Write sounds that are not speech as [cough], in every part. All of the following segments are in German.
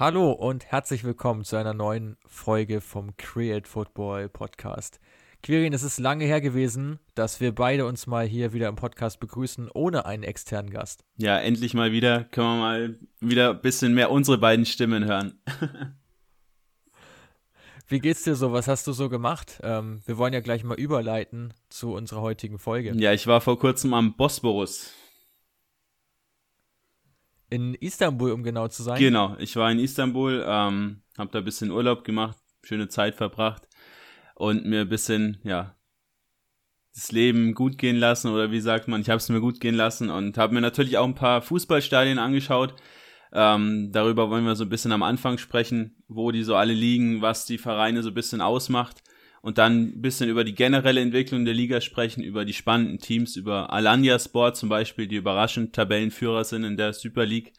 Hallo und herzlich willkommen zu einer neuen Folge vom Create Football Podcast. Quirin, es ist lange her gewesen, dass wir beide uns mal hier wieder im Podcast begrüßen, ohne einen externen Gast. Ja, endlich mal wieder. Können wir mal wieder ein bisschen mehr unsere beiden Stimmen hören. [laughs] Wie geht's dir so? Was hast du so gemacht? Ähm, wir wollen ja gleich mal überleiten zu unserer heutigen Folge. Ja, ich war vor kurzem am Bosporus. In Istanbul, um genau zu sein. Genau, ich war in Istanbul, ähm, habe da ein bisschen Urlaub gemacht, schöne Zeit verbracht und mir ein bisschen, ja, das Leben gut gehen lassen oder wie sagt man, ich habe es mir gut gehen lassen und habe mir natürlich auch ein paar Fußballstadien angeschaut. Ähm, darüber wollen wir so ein bisschen am Anfang sprechen, wo die so alle liegen, was die Vereine so ein bisschen ausmacht und dann ein bisschen über die generelle Entwicklung der Liga sprechen, über die spannenden Teams, über Alanya Sport zum Beispiel, die überraschend Tabellenführer sind in der Super League.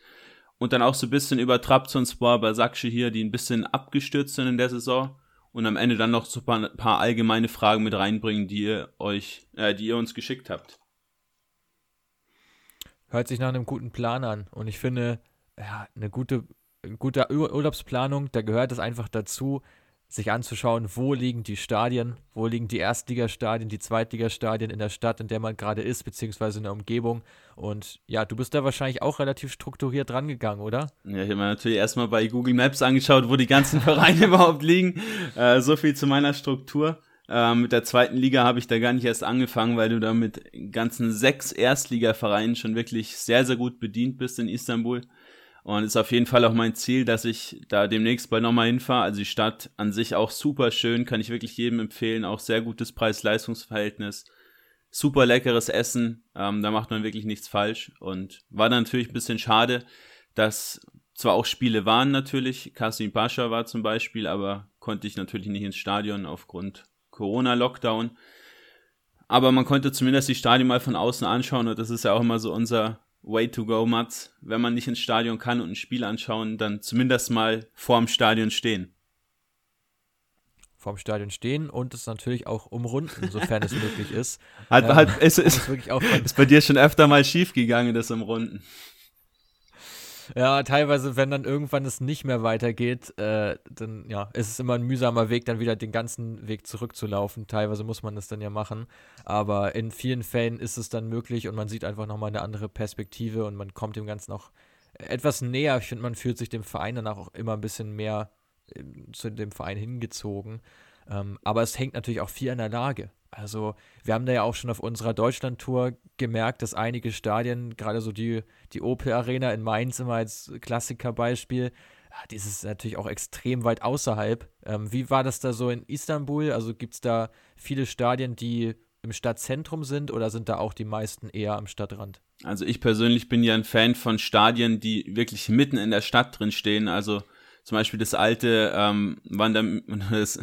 Und dann auch so ein bisschen über Trabzonspor, Basakci hier, die ein bisschen abgestürzt sind in der Saison. Und am Ende dann noch so ein paar, allgemeine Fragen mit reinbringen, die ihr euch, äh, die ihr uns geschickt habt. Hört sich nach einem guten Plan an. Und ich finde, ja, eine gute, gute Urlaubsplanung, da gehört es einfach dazu, sich anzuschauen, wo liegen die Stadien, wo liegen die Erstligastadien, die Zweitligastadien in der Stadt, in der man gerade ist, beziehungsweise in der Umgebung. Und ja, du bist da wahrscheinlich auch relativ strukturiert drangegangen, oder? Ja, ich habe mir natürlich erstmal bei Google Maps angeschaut, wo die ganzen [laughs] Vereine überhaupt liegen. Äh, so viel zu meiner Struktur. Äh, mit der zweiten Liga habe ich da gar nicht erst angefangen, weil du da mit ganzen sechs Erstligavereinen schon wirklich sehr, sehr gut bedient bist in Istanbul. Und ist auf jeden Fall auch mein Ziel, dass ich da demnächst bald nochmal hinfahre. Also die Stadt an sich auch super schön, kann ich wirklich jedem empfehlen. Auch sehr gutes Preis-Leistungs-Verhältnis. Super leckeres Essen, ähm, da macht man wirklich nichts falsch. Und war dann natürlich ein bisschen schade, dass zwar auch Spiele waren natürlich, Kasim Pascha war zum Beispiel, aber konnte ich natürlich nicht ins Stadion aufgrund Corona-Lockdown. Aber man konnte zumindest die Stadion mal von außen anschauen und das ist ja auch immer so unser Way to go, Mats. Wenn man nicht ins Stadion kann und ein Spiel anschauen, dann zumindest mal vorm Stadion stehen. Vorm Stadion stehen und es natürlich auch umrunden, sofern es [laughs] möglich ist. Hat, ähm, hat, ist, ist, ist bei dir schon öfter mal schief gegangen, das Umrunden. Ja, teilweise, wenn dann irgendwann es nicht mehr weitergeht, äh, dann ja, ist es immer ein mühsamer Weg, dann wieder den ganzen Weg zurückzulaufen. Teilweise muss man das dann ja machen. Aber in vielen Fällen ist es dann möglich und man sieht einfach nochmal eine andere Perspektive und man kommt dem Ganzen auch etwas näher. Ich finde, man fühlt sich dem Verein danach auch immer ein bisschen mehr äh, zu dem Verein hingezogen. Ähm, aber es hängt natürlich auch viel an der Lage. Also wir haben da ja auch schon auf unserer Deutschland-Tour gemerkt, dass einige Stadien, gerade so die, die Opel Arena in Mainz immer als Klassikerbeispiel, die ist natürlich auch extrem weit außerhalb. Ähm, wie war das da so in Istanbul? Also gibt es da viele Stadien, die im Stadtzentrum sind oder sind da auch die meisten eher am Stadtrand? Also ich persönlich bin ja ein Fan von Stadien, die wirklich mitten in der Stadt drin stehen. Also zum Beispiel das alte ähm, Wander [laughs] das,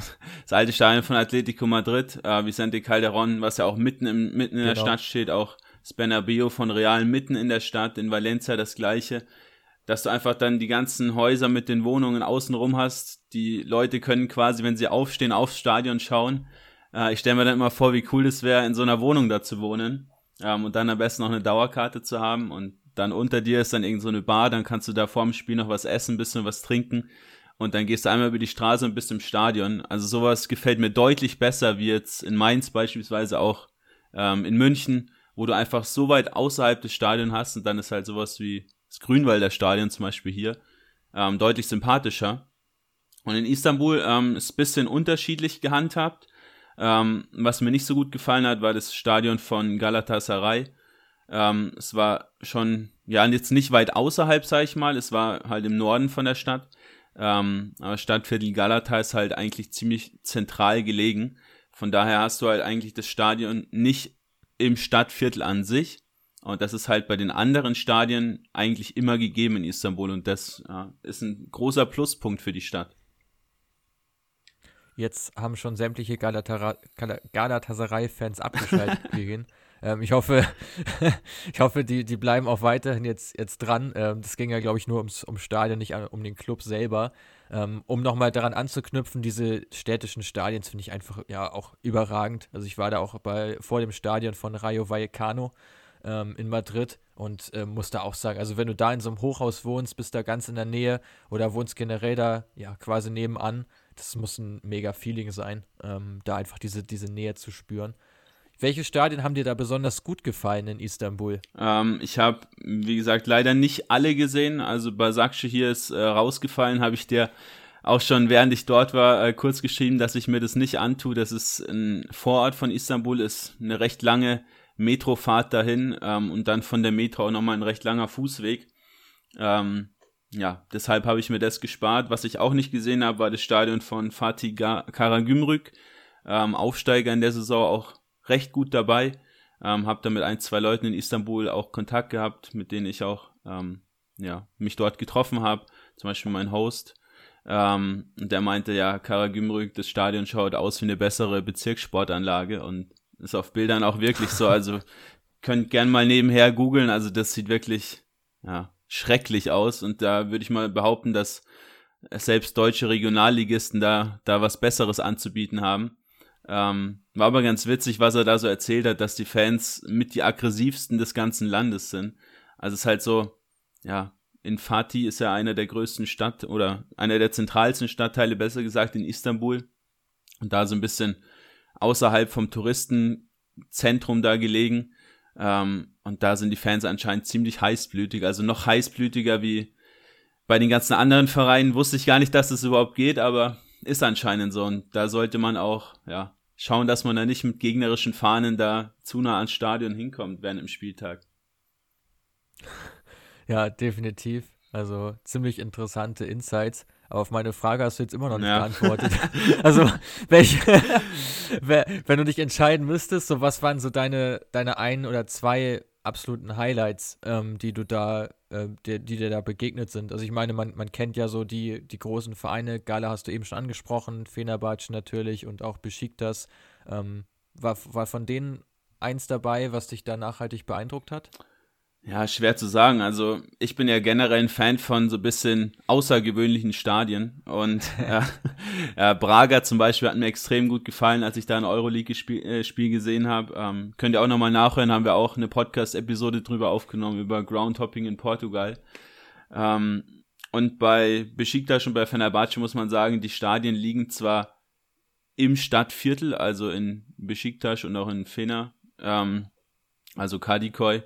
das alte Stadion von Atletico Madrid, äh, Vicente Calderón, was ja auch mitten, im, mitten in genau. der Stadt steht, auch das Bernabeu von Real mitten in der Stadt, in Valencia das gleiche, dass du einfach dann die ganzen Häuser mit den Wohnungen außenrum hast. Die Leute können quasi, wenn sie aufstehen, aufs Stadion schauen. Äh, ich stelle mir dann immer vor, wie cool es wäre, in so einer Wohnung da zu wohnen ähm, und dann am besten noch eine Dauerkarte zu haben und dann unter dir ist dann irgend so eine Bar, dann kannst du da vorm Spiel noch was essen, ein bisschen was trinken und dann gehst du einmal über die Straße und bist im Stadion. Also sowas gefällt mir deutlich besser, wie jetzt in Mainz beispielsweise auch ähm, in München, wo du einfach so weit außerhalb des Stadions hast und dann ist halt sowas wie das Grünwalder Stadion zum Beispiel hier ähm, deutlich sympathischer. Und in Istanbul ähm, ist bisschen unterschiedlich gehandhabt. Ähm, was mir nicht so gut gefallen hat, war das Stadion von Galatasaray. Ähm, es war schon, ja, jetzt nicht weit außerhalb, sag ich mal. Es war halt im Norden von der Stadt. Ähm, aber Stadtviertel Galata ist halt eigentlich ziemlich zentral gelegen. Von daher hast du halt eigentlich das Stadion nicht im Stadtviertel an sich. Und das ist halt bei den anderen Stadien eigentlich immer gegeben in Istanbul. Und das ja, ist ein großer Pluspunkt für die Stadt. Jetzt haben schon sämtliche Galatasaray-Fans abgeschaltet, [laughs] Ähm, ich hoffe, [laughs] ich hoffe, die, die bleiben auch weiterhin jetzt, jetzt dran. Ähm, das ging ja, glaube ich, nur ums, ums Stadion, nicht um den Club selber. Ähm, um nochmal daran anzuknüpfen, diese städtischen Stadien finde ich einfach ja auch überragend. Also ich war da auch bei, vor dem Stadion von Rayo Vallecano ähm, in Madrid Und äh, muss da auch sagen, also wenn du da in so einem Hochhaus wohnst, bist da ganz in der Nähe oder wohnst generell da, ja, quasi nebenan, das muss ein mega Feeling sein, ähm, da einfach diese, diese Nähe zu spüren. Welche Stadien haben dir da besonders gut gefallen in Istanbul? Ähm, ich habe, wie gesagt, leider nicht alle gesehen. Also Basakce hier ist äh, rausgefallen, habe ich dir auch schon während ich dort war äh, kurz geschrieben, dass ich mir das nicht antue. Das ist ein Vorort von Istanbul, ist eine recht lange Metrofahrt dahin ähm, und dann von der Metro auch nochmal ein recht langer Fußweg. Ähm, ja, deshalb habe ich mir das gespart. Was ich auch nicht gesehen habe, war das Stadion von Fatih Karagümrük. Ähm, Aufsteiger in der Saison auch recht gut dabei. Ähm, habe da mit ein, zwei Leuten in Istanbul auch Kontakt gehabt, mit denen ich auch ähm, ja, mich dort getroffen habe. Zum Beispiel mein Host. Ähm, und der meinte, ja, Karagümrük, das Stadion schaut aus wie eine bessere Bezirkssportanlage und ist auf Bildern auch wirklich so. Also [laughs] könnt gern mal nebenher googeln. Also das sieht wirklich ja, schrecklich aus. Und da würde ich mal behaupten, dass selbst deutsche Regionalligisten da, da was Besseres anzubieten haben. Ähm, war aber ganz witzig, was er da so erzählt hat, dass die Fans mit die aggressivsten des ganzen Landes sind. Also es ist halt so, ja, in Fatih ist ja einer der größten Stadt oder einer der zentralsten Stadtteile, besser gesagt, in Istanbul. Und da so ein bisschen außerhalb vom Touristenzentrum da gelegen. Ähm, und da sind die Fans anscheinend ziemlich heißblütig, also noch heißblütiger wie bei den ganzen anderen Vereinen. Wusste ich gar nicht, dass das überhaupt geht, aber ist anscheinend so. Und da sollte man auch, ja, schauen, dass man da nicht mit gegnerischen Fahnen da zu nah ans Stadion hinkommt während dem Spieltag. [laughs] Ja, definitiv. Also ziemlich interessante Insights. Aber auf meine Frage hast du jetzt immer noch nicht ja. geantwortet. [laughs] also, welche, [laughs] wenn du dich entscheiden müsstest, so was waren so deine, deine ein oder zwei absoluten Highlights, ähm, die du da, äh, die, die, dir da begegnet sind. Also ich meine, man, man kennt ja so die, die großen Vereine, Gala hast du eben schon angesprochen, Fenerbahce natürlich und auch Besiktas. Ähm, war, war von denen eins dabei, was dich da nachhaltig beeindruckt hat? Ja, schwer zu sagen. Also ich bin ja generell ein Fan von so ein bisschen außergewöhnlichen Stadien. Und [laughs] ja, ja, Braga zum Beispiel hat mir extrem gut gefallen, als ich da ein Euroleague-Spiel äh, Spiel gesehen habe. Ähm, könnt ihr auch nochmal nachhören, haben wir auch eine Podcast-Episode drüber aufgenommen, über Groundhopping in Portugal. Ähm, und bei Besiktas und bei Fenerbahce muss man sagen, die Stadien liegen zwar im Stadtviertel, also in Besiktas und auch in Fener, ähm, also Kadikoy,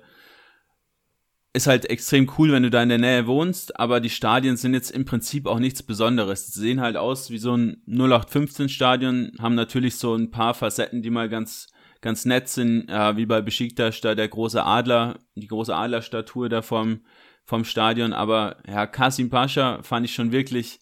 ist halt extrem cool, wenn du da in der Nähe wohnst, aber die Stadien sind jetzt im Prinzip auch nichts Besonderes. Sie sehen halt aus wie so ein 0815 Stadion, haben natürlich so ein paar Facetten, die mal ganz ganz nett sind, äh, wie bei Besiktas da der große Adler, die große Adlerstatue da vom vom Stadion, aber ja, Kasim Pascha fand ich schon wirklich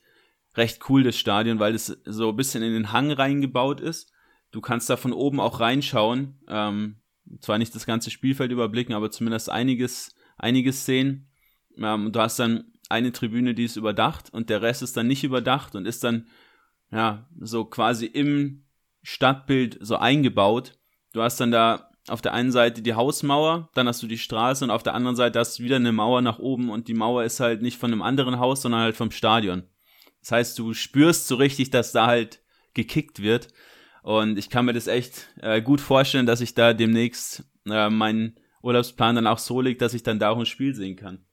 recht cool das Stadion, weil es so ein bisschen in den Hang reingebaut ist. Du kannst da von oben auch reinschauen, ähm, zwar nicht das ganze Spielfeld überblicken, aber zumindest einiges einige Szenen. Ähm, du hast dann eine Tribüne, die ist überdacht und der Rest ist dann nicht überdacht und ist dann ja so quasi im Stadtbild so eingebaut. Du hast dann da auf der einen Seite die Hausmauer, dann hast du die Straße und auf der anderen Seite hast du wieder eine Mauer nach oben und die Mauer ist halt nicht von einem anderen Haus, sondern halt vom Stadion. Das heißt, du spürst so richtig, dass da halt gekickt wird. Und ich kann mir das echt äh, gut vorstellen, dass ich da demnächst äh, meinen Urlaubsplan dann auch so liegt, dass ich dann da auch ein Spiel sehen kann.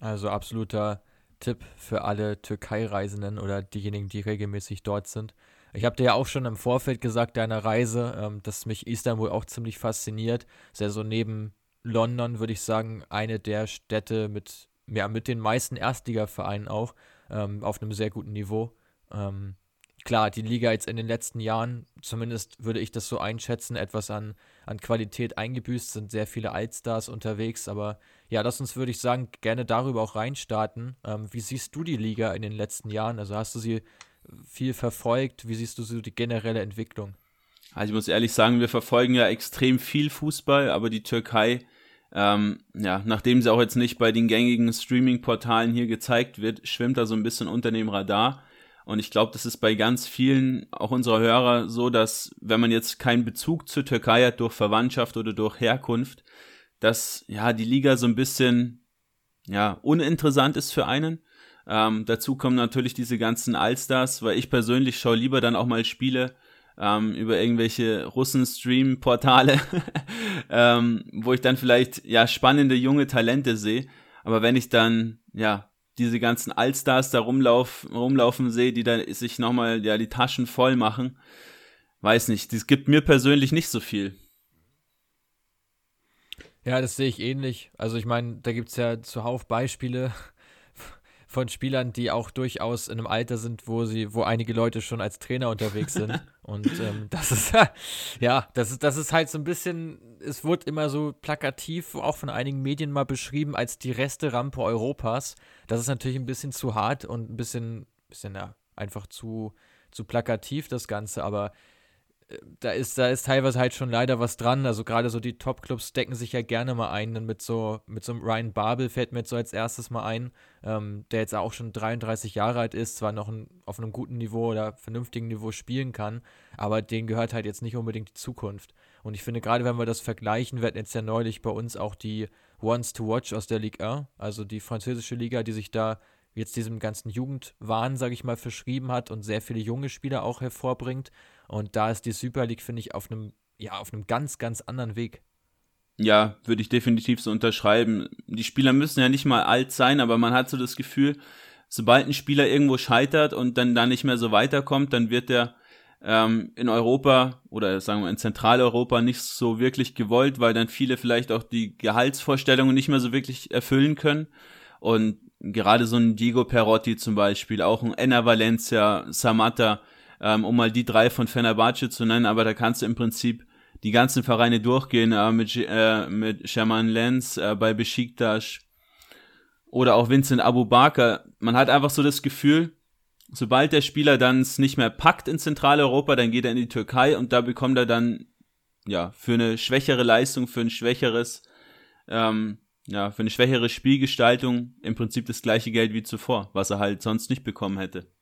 Also absoluter Tipp für alle Türkei-Reisenden oder diejenigen, die regelmäßig dort sind. Ich habe dir ja auch schon im Vorfeld gesagt, deiner Reise, ähm, dass mich Istanbul auch ziemlich fasziniert. Ist ja so neben London, würde ich sagen, eine der Städte mit, ja, mit den meisten Erstligavereinen auch, ähm, auf einem sehr guten Niveau. Ähm, klar, die Liga jetzt in den letzten Jahren, zumindest würde ich das so einschätzen, etwas an, an Qualität eingebüßt, sind sehr viele Altstars unterwegs, aber ja, lass uns, würde ich sagen, gerne darüber auch reinstarten. Ähm, wie siehst du die Liga in den letzten Jahren? Also hast du sie viel verfolgt? Wie siehst du so die generelle Entwicklung? Also ich muss ehrlich sagen, wir verfolgen ja extrem viel Fußball, aber die Türkei, ähm, ja, nachdem sie auch jetzt nicht bei den gängigen Streaming-Portalen hier gezeigt wird, schwimmt da so ein bisschen unter dem Radar. Und ich glaube, das ist bei ganz vielen, auch unserer Hörer, so, dass wenn man jetzt keinen Bezug zur Türkei hat durch Verwandtschaft oder durch Herkunft, dass ja die Liga so ein bisschen ja uninteressant ist für einen. Ähm, dazu kommen natürlich diese ganzen Allstars, weil ich persönlich schaue lieber dann auch mal Spiele ähm, über irgendwelche Russen-Stream-Portale, [laughs] ähm, wo ich dann vielleicht ja spannende junge Talente sehe. Aber wenn ich dann ja diese ganzen Allstars da rumlauf, rumlaufen sehe, die dann sich nochmal ja die Taschen voll machen, weiß nicht, das gibt mir persönlich nicht so viel. Ja, das sehe ich ähnlich. Also ich meine, da gibt es ja zuhauf Beispiele von Spielern, die auch durchaus in einem Alter sind, wo sie, wo einige Leute schon als Trainer unterwegs sind. [laughs] Und ähm, das ist [laughs] ja, das ist, das ist halt so ein bisschen, es wird immer so plakativ, auch von einigen Medien mal beschrieben, als die Reste-Rampe Europas. Das ist natürlich ein bisschen zu hart und ein bisschen, bisschen ja, einfach zu, zu plakativ, das Ganze, aber da ist, da ist teilweise halt schon leider was dran. Also gerade so die Top-Clubs decken sich ja gerne mal ein. Dann mit so, mit so einem Ryan Babel fällt mir jetzt so als erstes mal ein, ähm, der jetzt auch schon 33 Jahre alt ist, zwar noch ein, auf einem guten Niveau oder vernünftigen Niveau spielen kann, aber denen gehört halt jetzt nicht unbedingt die Zukunft. Und ich finde, gerade wenn wir das vergleichen, werden jetzt ja neulich bei uns auch die Ones to Watch aus der Ligue 1, also die französische Liga, die sich da jetzt diesem ganzen Jugendwahn, sage ich mal, verschrieben hat und sehr viele junge Spieler auch hervorbringt. Und da ist die Super League, finde ich, auf einem, ja, auf einem ganz, ganz anderen Weg. Ja, würde ich definitiv so unterschreiben. Die Spieler müssen ja nicht mal alt sein, aber man hat so das Gefühl, sobald ein Spieler irgendwo scheitert und dann da nicht mehr so weiterkommt, dann wird er ähm, in Europa oder sagen wir in Zentraleuropa nicht so wirklich gewollt, weil dann viele vielleicht auch die Gehaltsvorstellungen nicht mehr so wirklich erfüllen können. Und gerade so ein Diego Perotti zum Beispiel, auch ein Enna Valencia, Samata, ähm, um mal die drei von Fenerbahce zu nennen, aber da kannst du im Prinzip die ganzen Vereine durchgehen, äh, mit, äh, mit Sherman Lenz äh, bei Besiktas oder auch Vincent Abu Bakr. Man hat einfach so das Gefühl, sobald der Spieler dann es nicht mehr packt in Zentraleuropa, dann geht er in die Türkei und da bekommt er dann ja für eine schwächere Leistung, für ein schwächeres ähm, ja, für eine schwächere Spielgestaltung im Prinzip das gleiche Geld wie zuvor, was er halt sonst nicht bekommen hätte.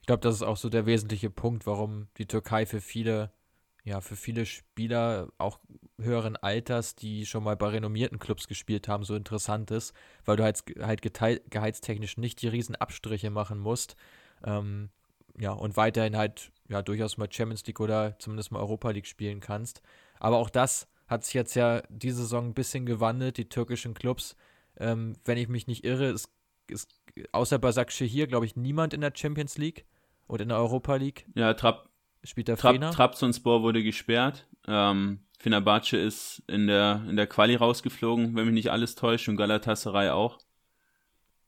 Ich glaube, das ist auch so der wesentliche Punkt, warum die Türkei für viele, ja, für viele Spieler auch höheren Alters, die schon mal bei renommierten Clubs gespielt haben, so interessant ist, weil du halt, halt gehaltstechnisch nicht die riesen Abstriche machen musst. Ähm, ja, und weiterhin halt ja durchaus mal Champions League oder zumindest mal Europa League spielen kannst. Aber auch das hat sich jetzt ja diese Saison ein bisschen gewandelt. Die türkischen Clubs, ähm, wenn ich mich nicht irre, ist, ist außer hier, glaube ich, niemand in der Champions League oder in der Europa League. Ja, Trab, spielt der Trab, Trabzonspor wurde gesperrt. Ähm, Fenerbahce ist in der, in der Quali rausgeflogen, wenn mich nicht alles täuscht, und Galatasaray auch.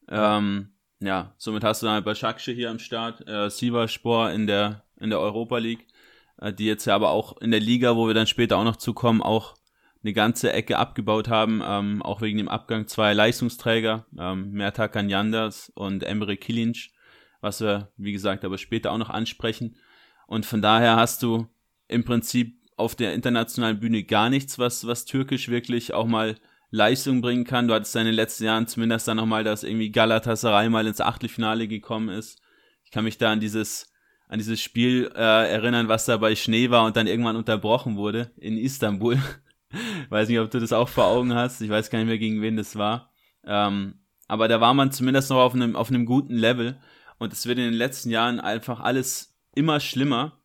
Ähm, ja, somit hast du dann bei Başakşehir hier am Start, äh, Sivaspor in der, in der Europa League. Äh, die jetzt ja aber auch in der Liga, wo wir dann später auch noch zukommen, auch eine ganze Ecke abgebaut haben, ähm, auch wegen dem Abgang zwei Leistungsträger, ähm, Mertakan Yanders und Emre Kilinc, was wir, wie gesagt, aber später auch noch ansprechen. Und von daher hast du im Prinzip auf der internationalen Bühne gar nichts, was, was türkisch wirklich auch mal Leistung bringen kann. Du hattest in den letzten Jahren zumindest dann nochmal, dass irgendwie Galatasaray mal ins Achtelfinale gekommen ist. Ich kann mich da an dieses an dieses Spiel äh, erinnern, was da bei Schnee war und dann irgendwann unterbrochen wurde in Istanbul. Weiß nicht, ob du das auch vor Augen hast. Ich weiß gar nicht mehr, gegen wen das war. Ähm, aber da war man zumindest noch auf einem, auf einem guten Level. Und es wird in den letzten Jahren einfach alles immer schlimmer.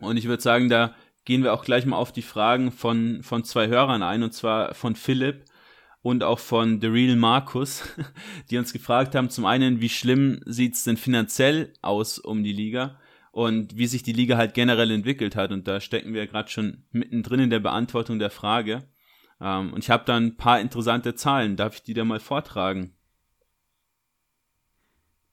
Und ich würde sagen, da gehen wir auch gleich mal auf die Fragen von, von zwei Hörern ein, und zwar von Philipp und auch von The Real Markus, [laughs] die uns gefragt haben, zum einen, wie schlimm sieht's denn finanziell aus um die Liga und wie sich die Liga halt generell entwickelt hat. Und da stecken wir gerade schon mittendrin in der Beantwortung der Frage. Ähm, und ich habe da ein paar interessante Zahlen. Darf ich die da mal vortragen?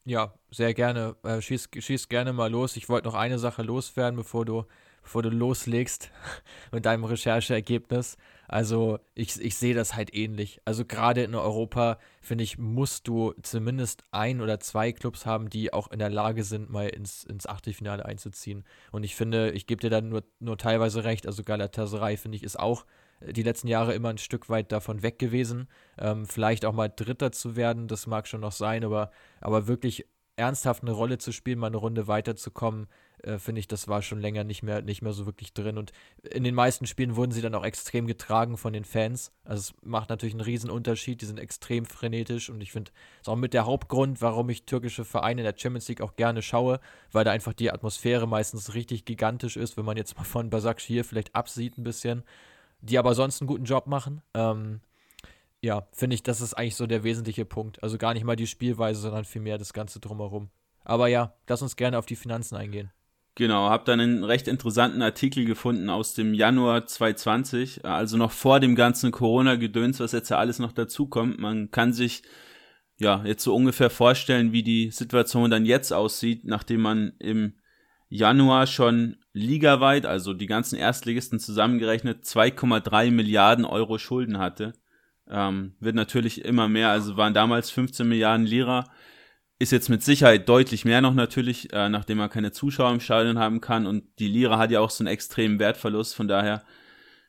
Ja, sehr gerne. Äh, schieß, schieß gerne mal los. Ich wollte noch eine Sache loswerden, bevor du, bevor du loslegst [laughs] mit deinem Rechercheergebnis. Also ich, ich sehe das halt ähnlich. Also gerade in Europa, finde ich, musst du zumindest ein oder zwei Clubs haben, die auch in der Lage sind, mal ins, ins Achtelfinale einzuziehen. Und ich finde, ich gebe dir dann nur, nur teilweise recht, also Galatasaray, finde ich, ist auch äh, die letzten Jahre immer ein Stück weit davon weg gewesen. Ähm, vielleicht auch mal Dritter zu werden, das mag schon noch sein, aber, aber wirklich ernsthaft eine Rolle zu spielen, mal eine Runde weiterzukommen, äh, finde ich, das war schon länger nicht mehr, nicht mehr so wirklich drin. Und in den meisten Spielen wurden sie dann auch extrem getragen von den Fans. Also es macht natürlich einen riesen Unterschied. Die sind extrem frenetisch und ich finde, das ist auch mit der Hauptgrund, warum ich türkische Vereine in der Champions League auch gerne schaue, weil da einfach die Atmosphäre meistens richtig gigantisch ist, wenn man jetzt mal von Basakşehir vielleicht absieht ein bisschen, die aber sonst einen guten Job machen. Ähm, ja, finde ich, das ist eigentlich so der wesentliche Punkt. Also gar nicht mal die Spielweise, sondern vielmehr das Ganze drumherum. Aber ja, lass uns gerne auf die Finanzen eingehen. Genau, habe dann einen recht interessanten Artikel gefunden aus dem Januar 2020, also noch vor dem ganzen Corona-Gedöns, was jetzt ja alles noch dazukommt. Man kann sich ja jetzt so ungefähr vorstellen, wie die Situation dann jetzt aussieht, nachdem man im Januar schon ligaweit, also die ganzen Erstligisten zusammengerechnet, 2,3 Milliarden Euro Schulden hatte. Ähm, wird natürlich immer mehr, also waren damals 15 Milliarden Lira. Ist jetzt mit Sicherheit deutlich mehr noch natürlich, äh, nachdem man keine Zuschauer im Stadion haben kann. Und die Lira hat ja auch so einen extremen Wertverlust, von daher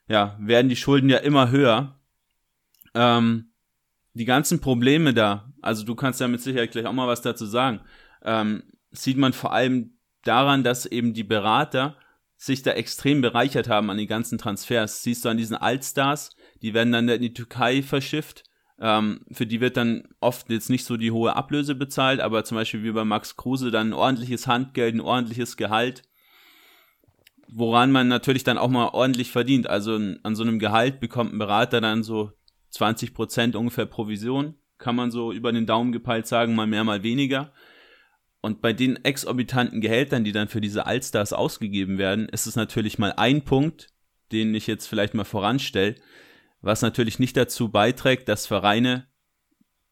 ja, werden die Schulden ja immer höher. Ähm, die ganzen Probleme da, also du kannst ja mit Sicherheit gleich auch mal was dazu sagen, ähm, sieht man vor allem daran, dass eben die Berater sich da extrem bereichert haben an den ganzen Transfers. Siehst du an diesen Altstars, die werden dann in die Türkei verschifft ähm, für die wird dann oft jetzt nicht so die hohe Ablöse bezahlt, aber zum Beispiel wie bei Max Kruse dann ein ordentliches Handgeld, ein ordentliches Gehalt, woran man natürlich dann auch mal ordentlich verdient. Also an so einem Gehalt bekommt ein Berater dann so 20 Prozent ungefähr Provision, kann man so über den Daumen gepeilt sagen, mal mehr, mal weniger. Und bei den exorbitanten Gehältern, die dann für diese Allstars ausgegeben werden, ist es natürlich mal ein Punkt, den ich jetzt vielleicht mal voranstelle, was natürlich nicht dazu beiträgt, dass Vereine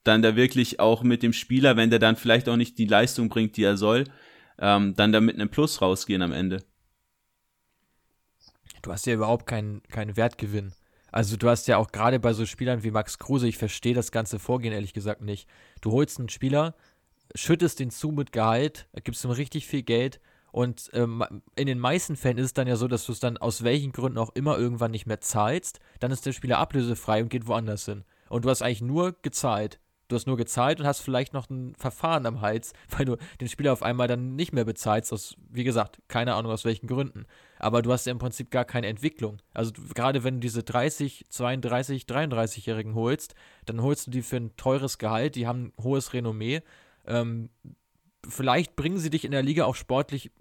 dann da wirklich auch mit dem Spieler, wenn der dann vielleicht auch nicht die Leistung bringt, die er soll, ähm, dann da mit einem Plus rausgehen am Ende. Du hast ja überhaupt keinen keinen Wertgewinn. Also du hast ja auch gerade bei so Spielern wie Max Kruse, ich verstehe das ganze Vorgehen ehrlich gesagt nicht. Du holst einen Spieler, schüttest den zu mit Gehalt, gibst ihm richtig viel Geld und ähm, in den meisten Fällen ist es dann ja so, dass du es dann aus welchen Gründen auch immer irgendwann nicht mehr zahlst. Dann ist der Spieler ablösefrei und geht woanders hin. Und du hast eigentlich nur gezahlt. Du hast nur gezahlt und hast vielleicht noch ein Verfahren am Hals, [laughs] weil du den Spieler auf einmal dann nicht mehr bezahlst, aus, wie gesagt, keine Ahnung aus welchen Gründen. Aber du hast ja im Prinzip gar keine Entwicklung. Also gerade wenn du diese 30, 32, 33-Jährigen holst, dann holst du die für ein teures Gehalt, die haben ein hohes Renommee. Ähm, vielleicht bringen sie dich in der Liga auch sportlich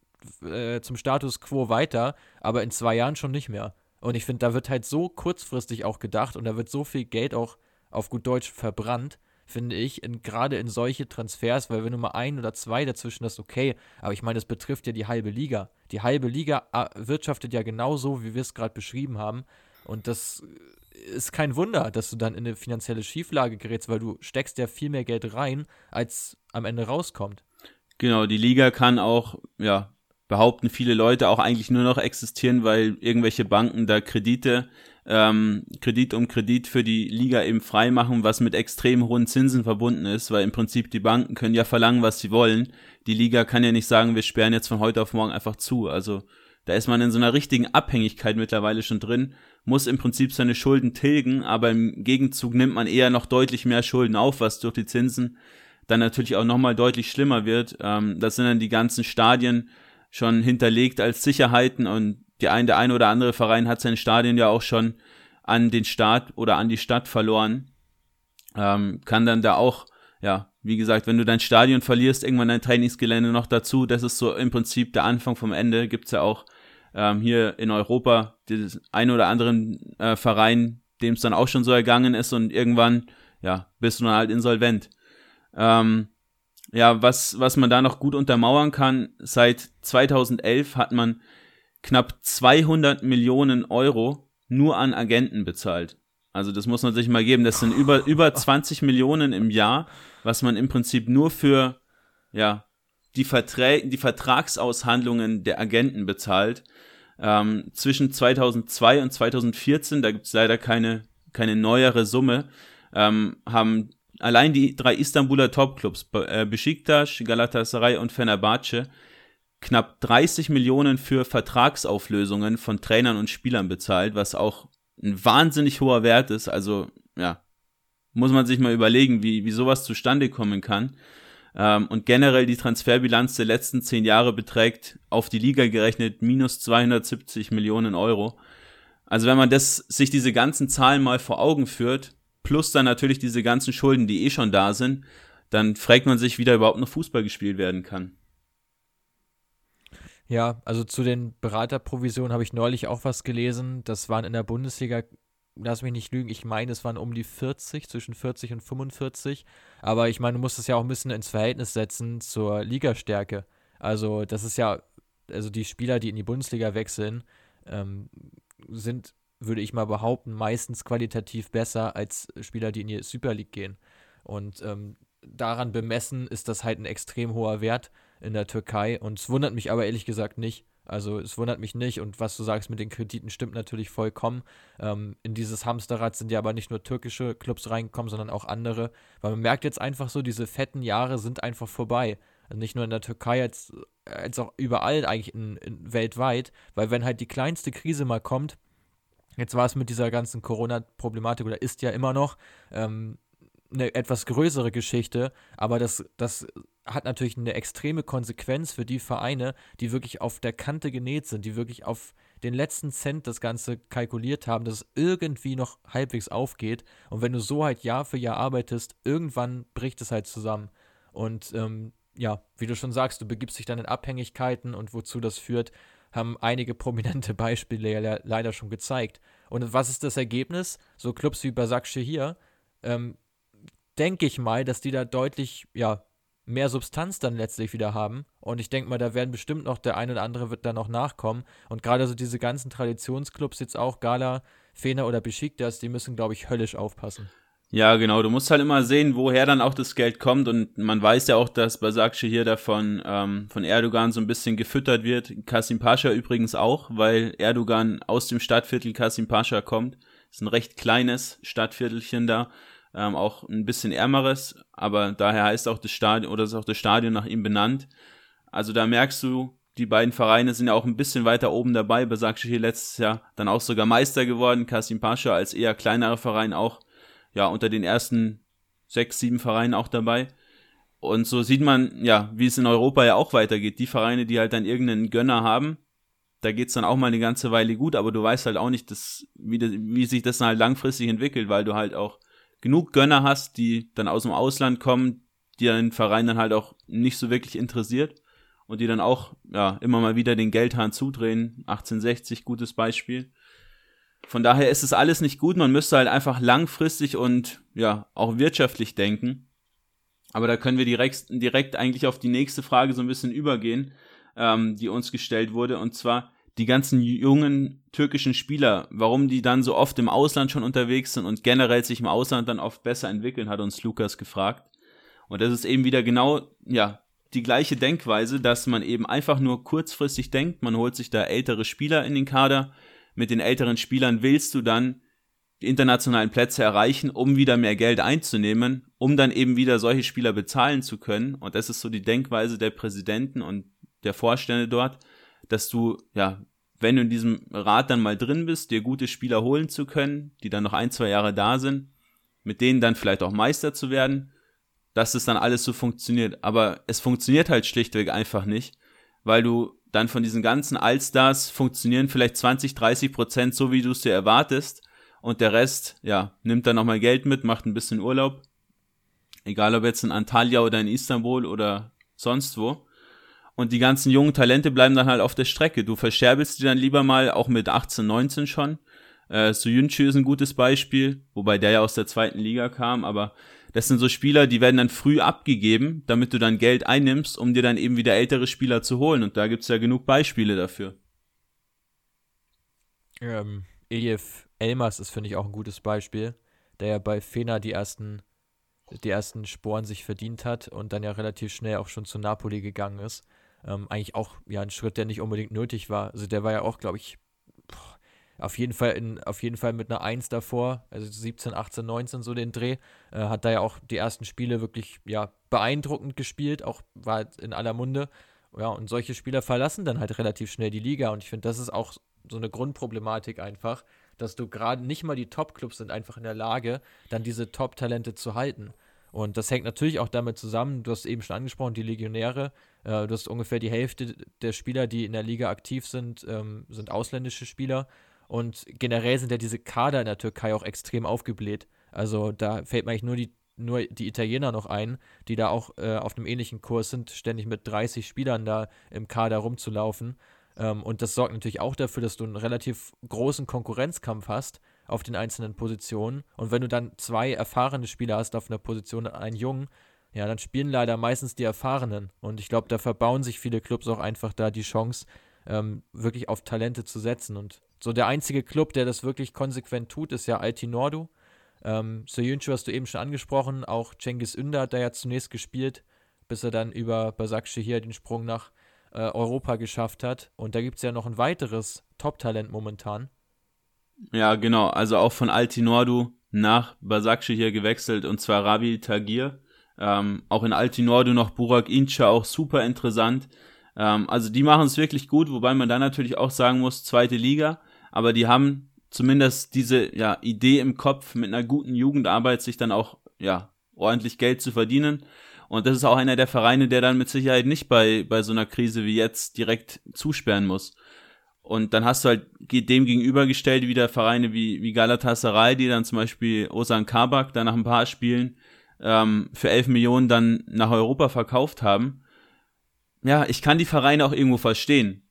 äh, zum Status quo weiter, aber in zwei Jahren schon nicht mehr. Und ich finde, da wird halt so kurzfristig auch gedacht und da wird so viel Geld auch auf gut Deutsch verbrannt, finde ich, gerade in solche Transfers, weil wenn du mal ein oder zwei dazwischen hast, okay, aber ich meine, das betrifft ja die halbe Liga. Die halbe Liga äh, wirtschaftet ja genauso, wie wir es gerade beschrieben haben. Und das ist kein Wunder, dass du dann in eine finanzielle Schieflage gerätst, weil du steckst ja viel mehr Geld rein, als am Ende rauskommt. Genau, die Liga kann auch, ja, behaupten viele Leute auch eigentlich nur noch existieren, weil irgendwelche Banken da Kredite, ähm, Kredit um Kredit für die Liga eben frei machen, was mit extrem hohen Zinsen verbunden ist, weil im Prinzip die Banken können ja verlangen, was sie wollen. Die Liga kann ja nicht sagen, wir sperren jetzt von heute auf morgen einfach zu. Also da ist man in so einer richtigen Abhängigkeit mittlerweile schon drin, muss im Prinzip seine Schulden tilgen, aber im Gegenzug nimmt man eher noch deutlich mehr Schulden auf, was durch die Zinsen dann natürlich auch nochmal deutlich schlimmer wird. Ähm, das sind dann die ganzen Stadien schon hinterlegt als Sicherheiten und die ein, der eine oder andere Verein hat sein Stadion ja auch schon an den Staat oder an die Stadt verloren. Ähm, kann dann da auch, ja, wie gesagt, wenn du dein Stadion verlierst, irgendwann dein Trainingsgelände noch dazu, das ist so im Prinzip der Anfang vom Ende. Gibt's ja auch ähm, hier in Europa dieses ein oder anderen äh, Verein, dem es dann auch schon so ergangen ist und irgendwann, ja, bist du dann halt insolvent. Ähm, ja, was, was man da noch gut untermauern kann, seit 2011 hat man knapp 200 Millionen Euro nur an Agenten bezahlt. Also das muss man sich mal geben. Das sind über, über [laughs] 20 Millionen im Jahr, was man im Prinzip nur für, ja, die, Verträ die Vertragsaushandlungen der Agenten bezahlt. Ähm, zwischen 2002 und 2014, da gibt es leider keine, keine neuere Summe, ähm, haben allein die drei Istanbuler Topclubs, äh, Besiktas, Galatasaray und Fenerbahce, knapp 30 Millionen für Vertragsauflösungen von Trainern und Spielern bezahlt, was auch ein wahnsinnig hoher Wert ist. Also, ja, muss man sich mal überlegen, wie, wie sowas zustande kommen kann. Ähm, und generell die Transferbilanz der letzten zehn Jahre beträgt auf die Liga gerechnet minus 270 Millionen Euro. Also wenn man das, sich diese ganzen Zahlen mal vor Augen führt, plus dann natürlich diese ganzen Schulden, die eh schon da sind, dann fragt man sich, wie da überhaupt noch Fußball gespielt werden kann. Ja, also zu den Beraterprovisionen habe ich neulich auch was gelesen. Das waren in der Bundesliga, lass mich nicht lügen, ich meine, es waren um die 40, zwischen 40 und 45. Aber ich meine, du musst es ja auch ein bisschen ins Verhältnis setzen zur Ligastärke. Also, das ist ja, also die Spieler, die in die Bundesliga wechseln, ähm, sind, würde ich mal behaupten, meistens qualitativ besser als Spieler, die in die Super League gehen. Und ähm, daran bemessen ist das halt ein extrem hoher Wert in der Türkei. Und es wundert mich aber ehrlich gesagt nicht. Also es wundert mich nicht. Und was du sagst mit den Krediten stimmt natürlich vollkommen. Ähm, in dieses Hamsterrad sind ja aber nicht nur türkische Clubs reingekommen, sondern auch andere. Weil man merkt jetzt einfach so, diese fetten Jahre sind einfach vorbei. Also nicht nur in der Türkei, als, als auch überall eigentlich in, in weltweit. Weil wenn halt die kleinste Krise mal kommt, jetzt war es mit dieser ganzen Corona-Problematik oder ist ja immer noch, ähm, eine etwas größere Geschichte, aber das, das hat natürlich eine extreme Konsequenz für die Vereine, die wirklich auf der Kante genäht sind, die wirklich auf den letzten Cent das Ganze kalkuliert haben, dass es irgendwie noch halbwegs aufgeht. Und wenn du so halt Jahr für Jahr arbeitest, irgendwann bricht es halt zusammen. Und ähm, ja, wie du schon sagst, du begibst dich dann in Abhängigkeiten und wozu das führt, haben einige prominente Beispiele ja leider schon gezeigt. Und was ist das Ergebnis? So Clubs wie Basakche hier, ähm, denke ich mal, dass die da deutlich, ja, mehr Substanz dann letztlich wieder haben. Und ich denke mal, da werden bestimmt noch der eine oder andere wird da noch nachkommen. Und gerade so diese ganzen Traditionsclubs, jetzt auch Gala, Fener oder Besiktas, die müssen, glaube ich, höllisch aufpassen. Ja, genau. Du musst halt immer sehen, woher dann auch das Geld kommt. Und man weiß ja auch, dass Basakci hier davon ähm, von Erdogan so ein bisschen gefüttert wird. Kasim Pascha übrigens auch, weil Erdogan aus dem Stadtviertel Kasim Pascha kommt. Ist ein recht kleines Stadtviertelchen da ähm, auch ein bisschen ärmeres, aber daher heißt auch das Stadion oder ist auch das Stadion nach ihm benannt. Also da merkst du, die beiden Vereine sind ja auch ein bisschen weiter oben dabei. hier letztes Jahr dann auch sogar Meister geworden. Kasim Pascha als eher kleinerer Verein auch ja unter den ersten sechs, sieben Vereinen auch dabei. Und so sieht man, ja, wie es in Europa ja auch weitergeht. Die Vereine, die halt dann irgendeinen Gönner haben, da geht's dann auch mal eine ganze Weile gut, aber du weißt halt auch nicht, dass, wie, wie sich das dann halt langfristig entwickelt, weil du halt auch genug Gönner hast, die dann aus dem Ausland kommen, die den Verein dann halt auch nicht so wirklich interessiert und die dann auch ja immer mal wieder den Geldhahn zudrehen. 1860 gutes Beispiel. Von daher ist es alles nicht gut. Man müsste halt einfach langfristig und ja auch wirtschaftlich denken. Aber da können wir direkt, direkt eigentlich auf die nächste Frage so ein bisschen übergehen, ähm, die uns gestellt wurde. Und zwar, die ganzen jungen türkischen Spieler, warum die dann so oft im Ausland schon unterwegs sind und generell sich im Ausland dann oft besser entwickeln, hat uns Lukas gefragt. Und das ist eben wieder genau, ja, die gleiche Denkweise, dass man eben einfach nur kurzfristig denkt, man holt sich da ältere Spieler in den Kader. Mit den älteren Spielern willst du dann die internationalen Plätze erreichen, um wieder mehr Geld einzunehmen, um dann eben wieder solche Spieler bezahlen zu können. Und das ist so die Denkweise der Präsidenten und der Vorstände dort dass du, ja, wenn du in diesem Rat dann mal drin bist, dir gute Spieler holen zu können, die dann noch ein, zwei Jahre da sind, mit denen dann vielleicht auch Meister zu werden, dass es dann alles so funktioniert. Aber es funktioniert halt schlichtweg einfach nicht, weil du dann von diesen ganzen Allstars funktionieren vielleicht 20, 30 Prozent so, wie du es dir erwartest. Und der Rest, ja, nimmt dann nochmal Geld mit, macht ein bisschen Urlaub. Egal ob jetzt in Antalya oder in Istanbul oder sonst wo. Und die ganzen jungen Talente bleiben dann halt auf der Strecke. Du verscherbelst die dann lieber mal, auch mit 18, 19 schon. Äh, Suyunchi ist ein gutes Beispiel, wobei der ja aus der zweiten Liga kam, aber das sind so Spieler, die werden dann früh abgegeben, damit du dann Geld einnimmst, um dir dann eben wieder ältere Spieler zu holen. Und da gibt's ja genug Beispiele dafür. Ähm, Elif Elmas ist, finde ich, auch ein gutes Beispiel, der ja bei Fena die ersten, die ersten Sporen sich verdient hat und dann ja relativ schnell auch schon zu Napoli gegangen ist. Ähm, eigentlich auch ja ein Schritt, der nicht unbedingt nötig war. Also der war ja auch, glaube ich, auf jeden Fall in, auf jeden Fall mit einer 1 davor, also 17, 18, 19 so den Dreh, äh, hat da ja auch die ersten Spiele wirklich ja beeindruckend gespielt, auch war in aller Munde. Ja, und solche Spieler verlassen dann halt relativ schnell die Liga und ich finde, das ist auch so eine Grundproblematik einfach, dass du gerade nicht mal die Top-Clubs sind einfach in der Lage, dann diese Top-Talente zu halten. Und das hängt natürlich auch damit zusammen, du hast eben schon angesprochen, die Legionäre. Äh, du hast ungefähr die Hälfte der Spieler, die in der Liga aktiv sind, ähm, sind ausländische Spieler. Und generell sind ja diese Kader in der Türkei auch extrem aufgebläht. Also da fällt mir eigentlich nur die, nur die Italiener noch ein, die da auch äh, auf einem ähnlichen Kurs sind, ständig mit 30 Spielern da im Kader rumzulaufen. Ähm, und das sorgt natürlich auch dafür, dass du einen relativ großen Konkurrenzkampf hast auf den einzelnen Positionen. Und wenn du dann zwei erfahrene Spieler hast auf einer Position und einen jungen, ja, dann spielen leider meistens die Erfahrenen. Und ich glaube, da verbauen sich viele Clubs auch einfach da die Chance, ähm, wirklich auf Talente zu setzen. Und so der einzige Club, der das wirklich konsequent tut, ist ja Alti Nordu. Ähm, Soyuncu hast du eben schon angesprochen, auch Cengiz Ünder hat da ja zunächst gespielt, bis er dann über Basakci hier den Sprung nach äh, Europa geschafft hat. Und da gibt es ja noch ein weiteres Top-Talent momentan, ja, genau. Also auch von Altinordu nach Basakci hier gewechselt und zwar Rabi Tagir. Ähm, auch in Altinordu noch Burak Incha, auch super interessant. Ähm, also die machen es wirklich gut, wobei man dann natürlich auch sagen muss, zweite Liga, aber die haben zumindest diese ja, Idee im Kopf, mit einer guten Jugendarbeit sich dann auch ja, ordentlich Geld zu verdienen. Und das ist auch einer der Vereine, der dann mit Sicherheit nicht bei, bei so einer Krise wie jetzt direkt zusperren muss. Und dann hast du halt dem gegenübergestellt wieder Vereine wie, wie Galatasaray, die dann zum Beispiel Osan Kabak dann nach ein paar Spielen ähm, für 11 Millionen dann nach Europa verkauft haben. Ja, ich kann die Vereine auch irgendwo verstehen,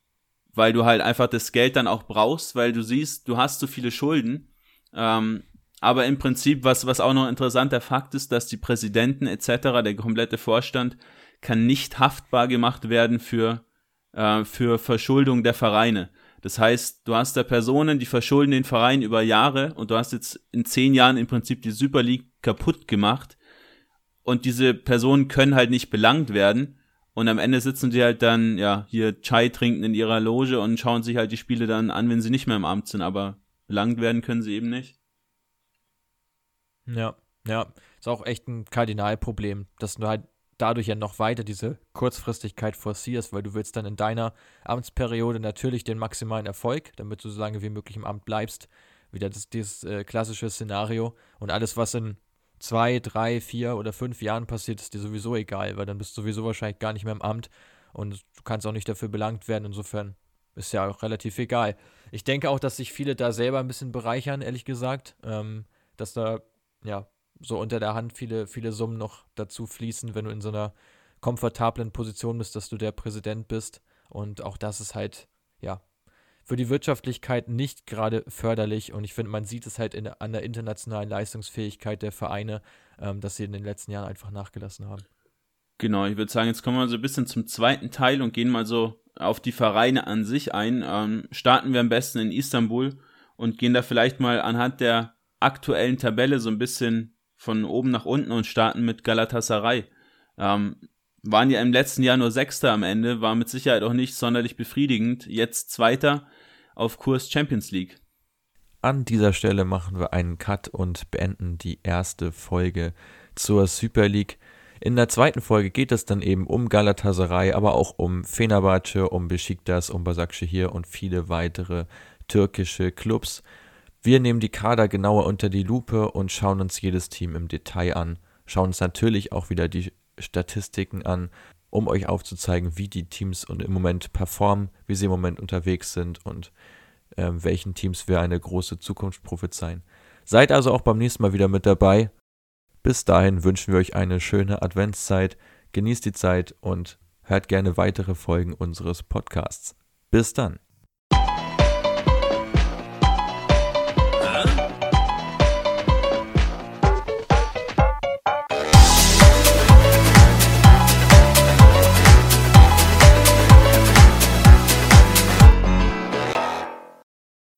weil du halt einfach das Geld dann auch brauchst, weil du siehst, du hast so viele Schulden. Ähm, aber im Prinzip, was, was auch noch ein interessanter Fakt ist, dass die Präsidenten etc., der komplette Vorstand, kann nicht haftbar gemacht werden für, äh, für Verschuldung der Vereine. Das heißt, du hast da Personen, die verschulden den Verein über Jahre und du hast jetzt in zehn Jahren im Prinzip die Super League kaputt gemacht und diese Personen können halt nicht belangt werden und am Ende sitzen sie halt dann, ja, hier Chai trinken in ihrer Loge und schauen sich halt die Spiele dann an, wenn sie nicht mehr im Amt sind, aber belangt werden können sie eben nicht. Ja, ja, ist auch echt ein Kardinalproblem, dass du halt dadurch ja noch weiter diese Kurzfristigkeit forcierst, weil du willst dann in deiner Amtsperiode natürlich den maximalen Erfolg, damit du so lange wie möglich im Amt bleibst. Wieder das, dieses äh, klassische Szenario. Und alles, was in zwei, drei, vier oder fünf Jahren passiert, ist dir sowieso egal, weil dann bist du sowieso wahrscheinlich gar nicht mehr im Amt und du kannst auch nicht dafür belangt werden. Insofern ist ja auch relativ egal. Ich denke auch, dass sich viele da selber ein bisschen bereichern, ehrlich gesagt. Ähm, dass da ja so unter der Hand viele, viele Summen noch dazu fließen, wenn du in so einer komfortablen Position bist, dass du der Präsident bist. Und auch das ist halt, ja, für die Wirtschaftlichkeit nicht gerade förderlich. Und ich finde, man sieht es halt in, an der internationalen Leistungsfähigkeit der Vereine, ähm, dass sie in den letzten Jahren einfach nachgelassen haben. Genau, ich würde sagen, jetzt kommen wir so ein bisschen zum zweiten Teil und gehen mal so auf die Vereine an sich ein. Ähm, starten wir am besten in Istanbul und gehen da vielleicht mal anhand der aktuellen Tabelle so ein bisschen von oben nach unten und starten mit Galatasaray. Ähm, waren ja im letzten Jahr nur Sechster am Ende, war mit Sicherheit auch nicht sonderlich befriedigend. Jetzt Zweiter auf Kurs Champions League. An dieser Stelle machen wir einen Cut und beenden die erste Folge zur Super League. In der zweiten Folge geht es dann eben um Galatasaray, aber auch um Fenerbahce, um Besiktas, um Basakşehir und viele weitere türkische Clubs. Wir nehmen die Kader genauer unter die Lupe und schauen uns jedes Team im Detail an, schauen uns natürlich auch wieder die Statistiken an, um euch aufzuzeigen, wie die Teams im Moment performen, wie sie im Moment unterwegs sind und äh, welchen Teams wir eine große Zukunft prophezeien. Seid also auch beim nächsten Mal wieder mit dabei. Bis dahin wünschen wir euch eine schöne Adventszeit, genießt die Zeit und hört gerne weitere Folgen unseres Podcasts. Bis dann.